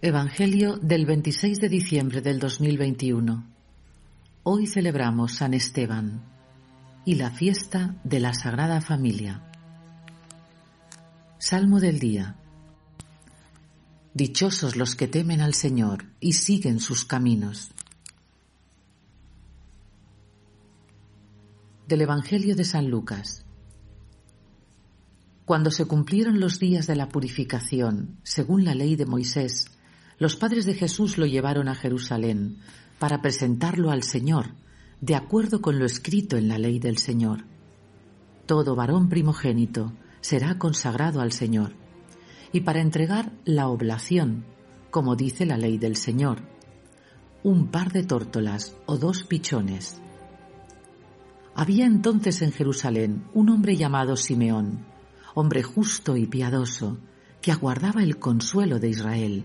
Evangelio del 26 de diciembre del 2021. Hoy celebramos San Esteban y la fiesta de la Sagrada Familia. Salmo del día. Dichosos los que temen al Señor y siguen sus caminos. Del Evangelio de San Lucas. Cuando se cumplieron los días de la purificación, según la ley de Moisés, los padres de Jesús lo llevaron a Jerusalén para presentarlo al Señor, de acuerdo con lo escrito en la ley del Señor. Todo varón primogénito será consagrado al Señor, y para entregar la oblación, como dice la ley del Señor, un par de tórtolas o dos pichones. Había entonces en Jerusalén un hombre llamado Simeón, hombre justo y piadoso, que aguardaba el consuelo de Israel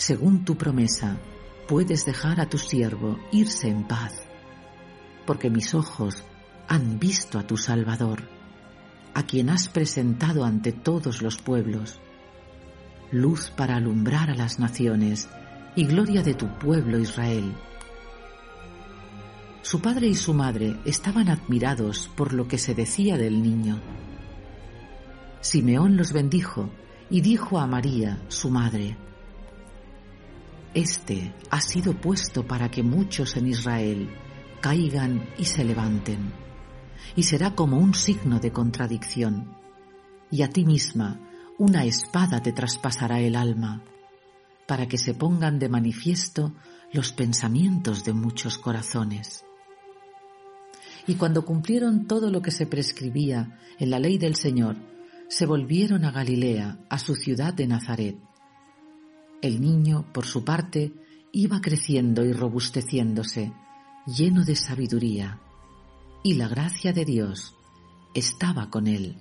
según tu promesa, puedes dejar a tu siervo irse en paz, porque mis ojos han visto a tu Salvador, a quien has presentado ante todos los pueblos, luz para alumbrar a las naciones y gloria de tu pueblo Israel. Su padre y su madre estaban admirados por lo que se decía del niño. Simeón los bendijo y dijo a María, su madre, este ha sido puesto para que muchos en Israel caigan y se levanten, y será como un signo de contradicción. Y a ti misma una espada te traspasará el alma, para que se pongan de manifiesto los pensamientos de muchos corazones. Y cuando cumplieron todo lo que se prescribía en la ley del Señor, se volvieron a Galilea, a su ciudad de Nazaret el niño, por su parte, iba creciendo y robusteciéndose, lleno de sabiduría, y la gracia de Dios estaba con él.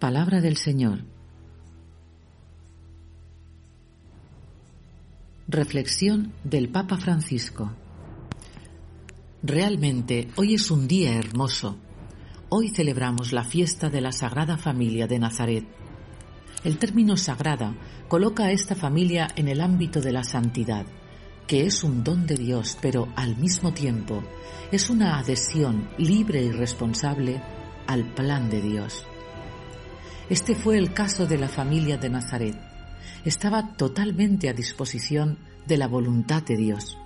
Palabra del Señor. Reflexión del Papa Francisco. Realmente hoy es un día hermoso. Hoy celebramos la fiesta de la Sagrada Familia de Nazaret el término sagrada coloca a esta familia en el ámbito de la santidad, que es un don de Dios, pero al mismo tiempo es una adhesión libre y responsable al plan de Dios. Este fue el caso de la familia de Nazaret. Estaba totalmente a disposición de la voluntad de Dios.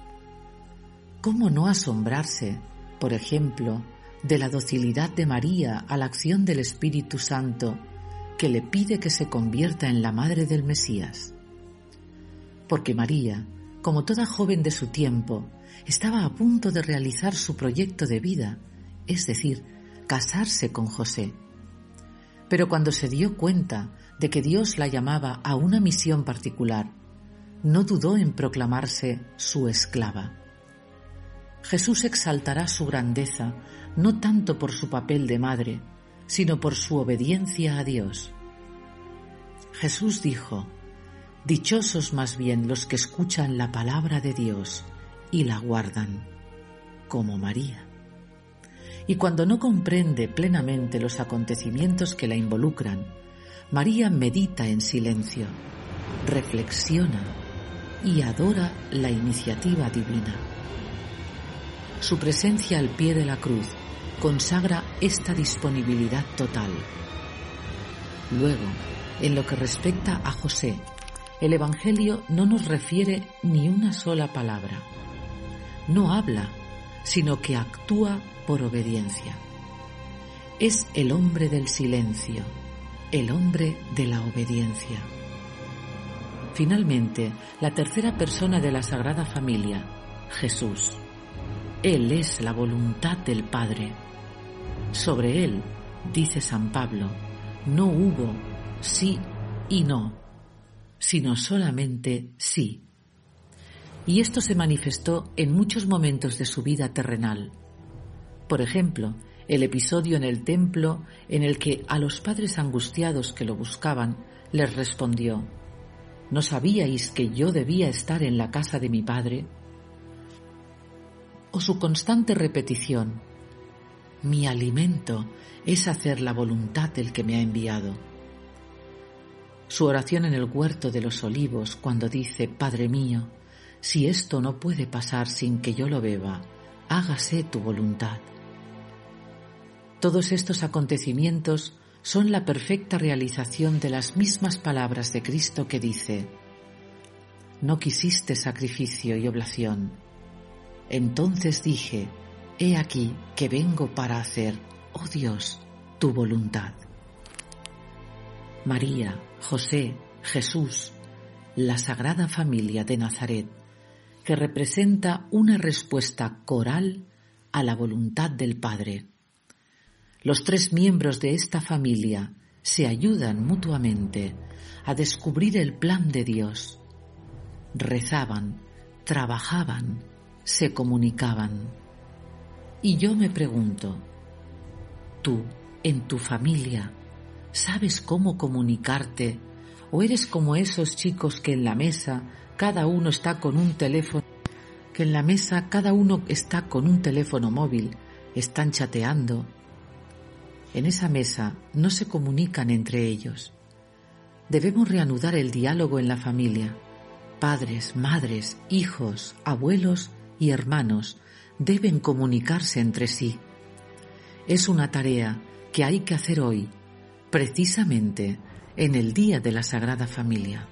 ¿Cómo no asombrarse, por ejemplo, de la docilidad de María a la acción del Espíritu Santo que le pide que se convierta en la madre del Mesías. Porque María, como toda joven de su tiempo, estaba a punto de realizar su proyecto de vida, es decir, casarse con José. Pero cuando se dio cuenta de que Dios la llamaba a una misión particular, no dudó en proclamarse su esclava. Jesús exaltará su grandeza no tanto por su papel de madre, sino por su obediencia a Dios. Jesús dijo, Dichosos más bien los que escuchan la palabra de Dios y la guardan, como María. Y cuando no comprende plenamente los acontecimientos que la involucran, María medita en silencio, reflexiona y adora la iniciativa divina. Su presencia al pie de la cruz consagra esta disponibilidad total. Luego, en lo que respecta a José, el Evangelio no nos refiere ni una sola palabra. No habla, sino que actúa por obediencia. Es el hombre del silencio, el hombre de la obediencia. Finalmente, la tercera persona de la Sagrada Familia, Jesús. Él es la voluntad del Padre. Sobre él, dice San Pablo, no hubo sí y no, sino solamente sí. Y esto se manifestó en muchos momentos de su vida terrenal. Por ejemplo, el episodio en el templo en el que a los padres angustiados que lo buscaban les respondió, ¿no sabíais que yo debía estar en la casa de mi padre? O su constante repetición, mi alimento es hacer la voluntad del que me ha enviado. Su oración en el huerto de los olivos cuando dice, Padre mío, si esto no puede pasar sin que yo lo beba, hágase tu voluntad. Todos estos acontecimientos son la perfecta realización de las mismas palabras de Cristo que dice, No quisiste sacrificio y oblación. Entonces dije, He aquí que vengo para hacer, oh Dios, tu voluntad. María, José, Jesús, la Sagrada Familia de Nazaret, que representa una respuesta coral a la voluntad del Padre los tres miembros de esta familia se ayudan mutuamente a descubrir el plan de Dios. Rezaban, trabajaban, se comunicaban. Y yo me pregunto, tú, en tu familia, ¿sabes cómo comunicarte? ¿O eres como esos chicos que en la mesa cada uno está con un teléfono, que en la mesa cada uno está con un teléfono móvil, están chateando, en esa mesa no se comunican entre ellos. Debemos reanudar el diálogo en la familia. Padres, madres, hijos, abuelos y hermanos deben comunicarse entre sí. Es una tarea que hay que hacer hoy, precisamente en el Día de la Sagrada Familia.